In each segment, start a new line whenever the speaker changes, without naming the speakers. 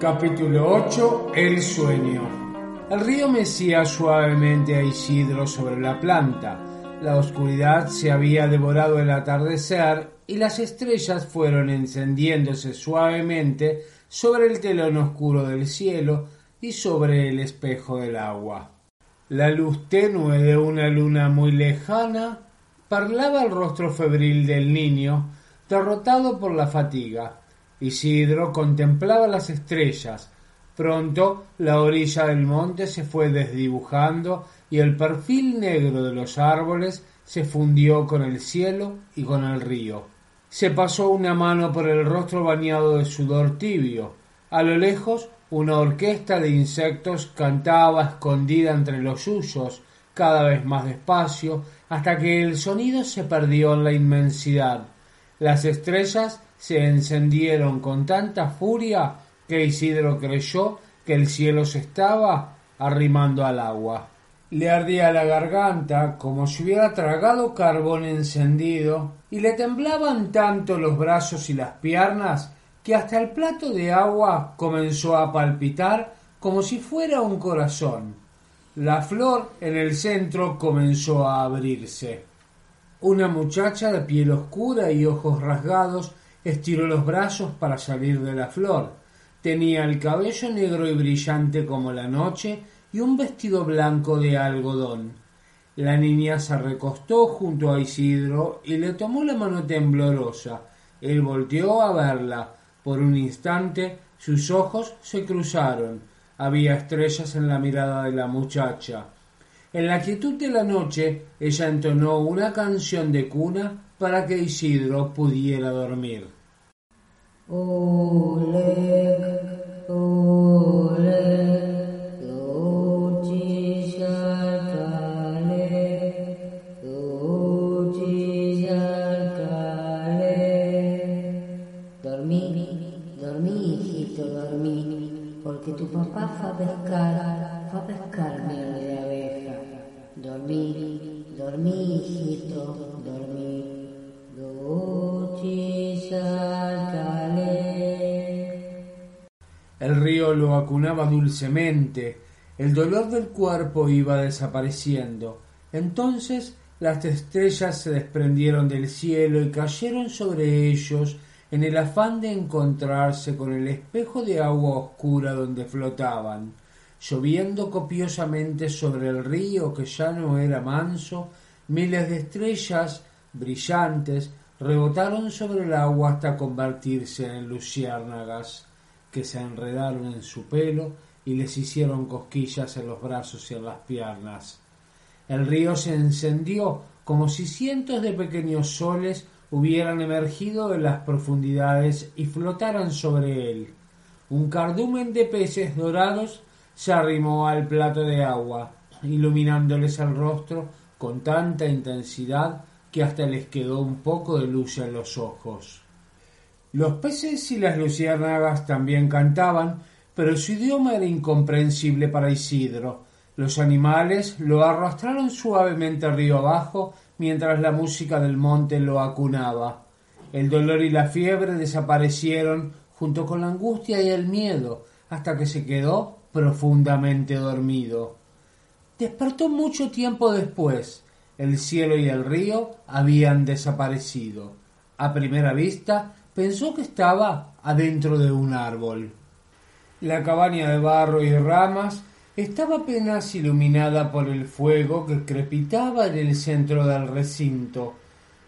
Capítulo 8. El sueño. El río mecía suavemente a Isidro sobre la planta. La oscuridad se había devorado el atardecer y las estrellas fueron encendiéndose suavemente sobre el telón oscuro del cielo y sobre el espejo del agua. La luz tenue de una luna muy lejana parlaba el rostro febril del niño, derrotado por la fatiga. Isidro contemplaba las estrellas. Pronto la orilla del monte se fue desdibujando y el perfil negro de los árboles se fundió con el cielo y con el río. Se pasó una mano por el rostro bañado de sudor tibio. A lo lejos una orquesta de insectos cantaba escondida entre los suyos, cada vez más despacio, hasta que el sonido se perdió en la inmensidad. Las estrellas se encendieron con tanta furia que Isidro creyó que el cielo se estaba arrimando al agua. Le ardía la garganta como si hubiera tragado carbón encendido y le temblaban tanto los brazos y las piernas que hasta el plato de agua comenzó a palpitar como si fuera un corazón. La flor en el centro comenzó a abrirse. Una muchacha de piel oscura y ojos rasgados estiró los brazos para salir de la flor. Tenía el cabello negro y brillante como la noche y un vestido blanco de algodón. La niña se recostó junto a Isidro y le tomó la mano temblorosa. Él volteó a verla. Por un instante sus ojos se cruzaron. Había estrellas en la mirada de la muchacha. En la quietud de la noche ella entonó una canción de cuna para que Isidro pudiera dormir.
Dormí, dormí, hijito, dormí, porque
lo acunaba dulcemente, el dolor del cuerpo iba desapareciendo. Entonces las estrellas se desprendieron del cielo y cayeron sobre ellos en el afán de encontrarse con el espejo de agua oscura donde flotaban, lloviendo copiosamente sobre el río que ya no era manso, miles de estrellas brillantes rebotaron sobre el agua hasta convertirse en luciérnagas que se enredaron en su pelo y les hicieron cosquillas en los brazos y en las piernas. El río se encendió como si cientos de pequeños soles hubieran emergido de las profundidades y flotaran sobre él. Un cardumen de peces dorados se arrimó al plato de agua, iluminándoles el rostro con tanta intensidad que hasta les quedó un poco de luz en los ojos. Los peces y las luciérnagas también cantaban, pero su idioma era incomprensible para Isidro. Los animales lo arrastraron suavemente río abajo mientras la música del monte lo acunaba. El dolor y la fiebre desaparecieron junto con la angustia y el miedo hasta que se quedó profundamente dormido. Despertó mucho tiempo después. El cielo y el río habían desaparecido. A primera vista pensó que estaba adentro de un árbol. La cabaña de barro y ramas estaba apenas iluminada por el fuego que crepitaba en el centro del recinto.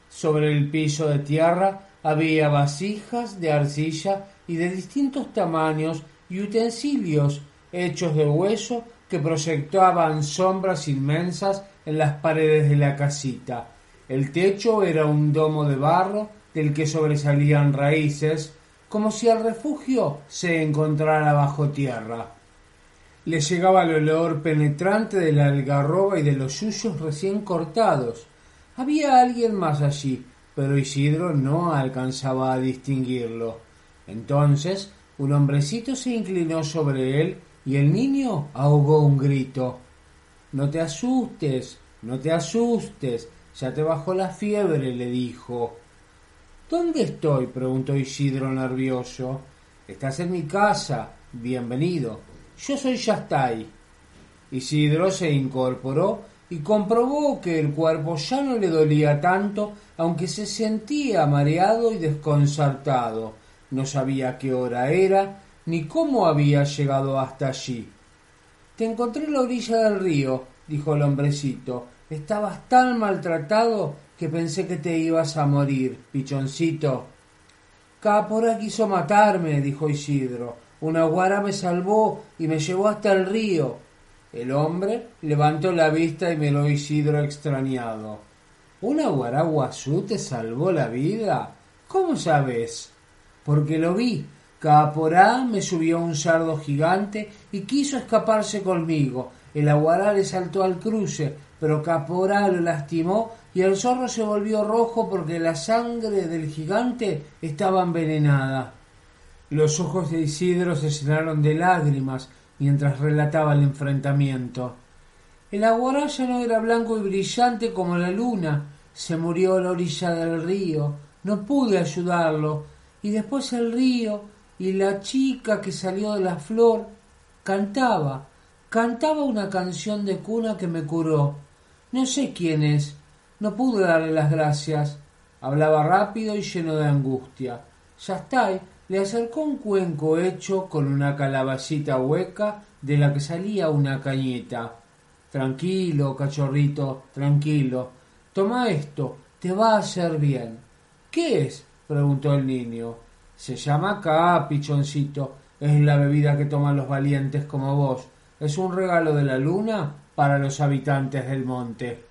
Sobre el piso de tierra había vasijas de arcilla y de distintos tamaños y utensilios hechos de hueso que proyectaban sombras inmensas en las paredes de la casita. El techo era un domo de barro del que sobresalían raíces, como si el refugio se encontrara bajo tierra. Le llegaba el olor penetrante de la algarroba y de los suyos recién cortados. Había alguien más allí, pero Isidro no alcanzaba a distinguirlo. Entonces un hombrecito se inclinó sobre él y el niño ahogó un grito. No te asustes, no te asustes, ya te bajó la fiebre, le dijo. ¿Dónde estoy? preguntó Isidro nervioso. Estás en mi casa. Bienvenido. Yo soy Yastay. Isidro se incorporó y comprobó que el cuerpo ya no le dolía tanto, aunque se sentía mareado y desconcertado. No sabía qué hora era ni cómo había llegado hasta allí. Te encontré en la orilla del río, dijo el hombrecito. Estabas tan maltratado que pensé que te ibas a morir, pichoncito. Capora quiso matarme, dijo Isidro. Una guara me salvó y me llevó hasta el río. El hombre levantó la vista y miró a Isidro extrañado. ¿Una guaraguazú te salvó la vida? ¿Cómo sabes? Porque lo vi. Caporá me subió un sardo gigante y quiso escaparse conmigo. El aguará le saltó al cruce, pero Caporá lo lastimó y el zorro se volvió rojo porque la sangre del gigante estaba envenenada. Los ojos de Isidro se llenaron de lágrimas mientras relataba el enfrentamiento. El aguará ya no era blanco y brillante como la luna. Se murió a la orilla del río. No pude ayudarlo. Y después el río y la chica que salió de la flor cantaba. Cantaba una canción de cuna que me curó. No sé quién es. No pude darle las gracias. Hablaba rápido y lleno de angustia. Yastai le acercó un cuenco hecho con una calabacita hueca de la que salía una cañeta. Tranquilo, cachorrito, tranquilo. Toma esto, te va a hacer bien. ¿Qué es? preguntó el niño. Se llama acá, pichoncito. Es la bebida que toman los valientes como vos. Es un regalo de la luna para los habitantes del monte.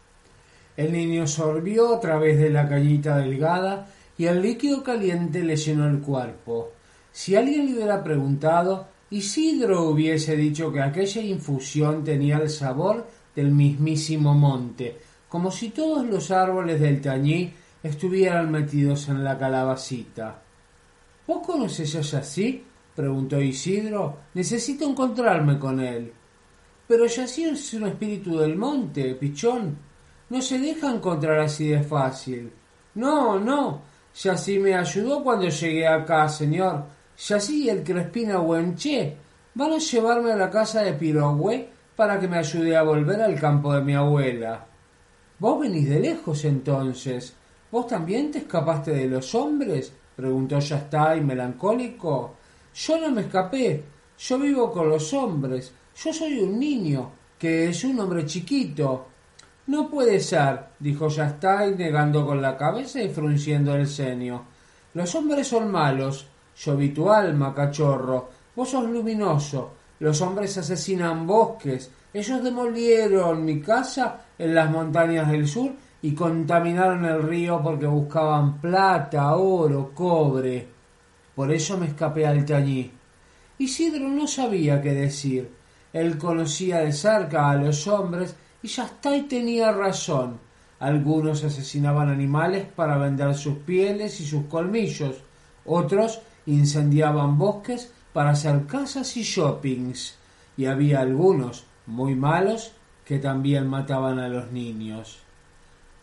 El niño sorbió a través de la cañita delgada y el líquido caliente le llenó el cuerpo. Si alguien le hubiera preguntado, Isidro hubiese dicho que aquella infusión tenía el sabor del mismísimo monte, como si todos los árboles del tañí estuvieran metidos en la calabacita. ¿Vos conoces a Yací? preguntó Isidro. Necesito encontrarme con él. Pero Yací es un espíritu del monte, pichón. No se deja encontrar así de fácil. No, no. Yací me ayudó cuando llegué acá, señor. Y el Crespina Huenche van a llevarme a la casa de Pirogüe para que me ayude a volver al campo de mi abuela. ¿Vos venís de lejos entonces? ¿Vos también te escapaste de los hombres? preguntó Yastay melancólico. Yo no me escapé. Yo vivo con los hombres. Yo soy un niño, que es un hombre chiquito. No puede ser, dijo Yastay negando con la cabeza y frunciendo el ceño. Los hombres son malos. Yo vi tu alma, cachorro. Vos sos luminoso. Los hombres asesinan bosques. Ellos demolieron mi casa en las montañas del sur y contaminaron el río porque buscaban plata, oro, cobre. Por eso me escapé al tañí. Isidro no sabía qué decir. Él conocía de cerca a los hombres y Yastay tenía razón. Algunos asesinaban animales para vender sus pieles y sus colmillos, otros incendiaban bosques para hacer casas y shoppings, y había algunos muy malos que también mataban a los niños.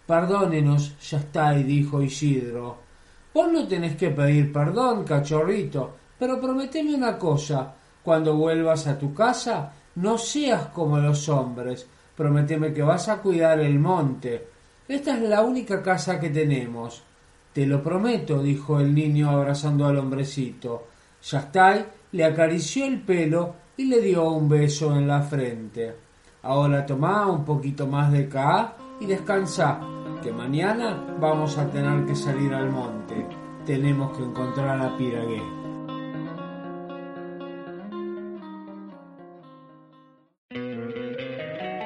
Perdónenos, Yastay, dijo Isidro. Vos no tenés que pedir perdón, cachorrito, pero prometeme una cosa. Cuando vuelvas a tu casa, no seas como los hombres, Prométeme que vas a cuidar el monte. Esta es la única casa que tenemos. Te lo prometo, dijo el niño abrazando al hombrecito. Yastay le acarició el pelo y le dio un beso en la frente. Ahora toma un poquito más de ca y descansa, que mañana vamos a tener que salir al monte. Tenemos que encontrar a Piragué.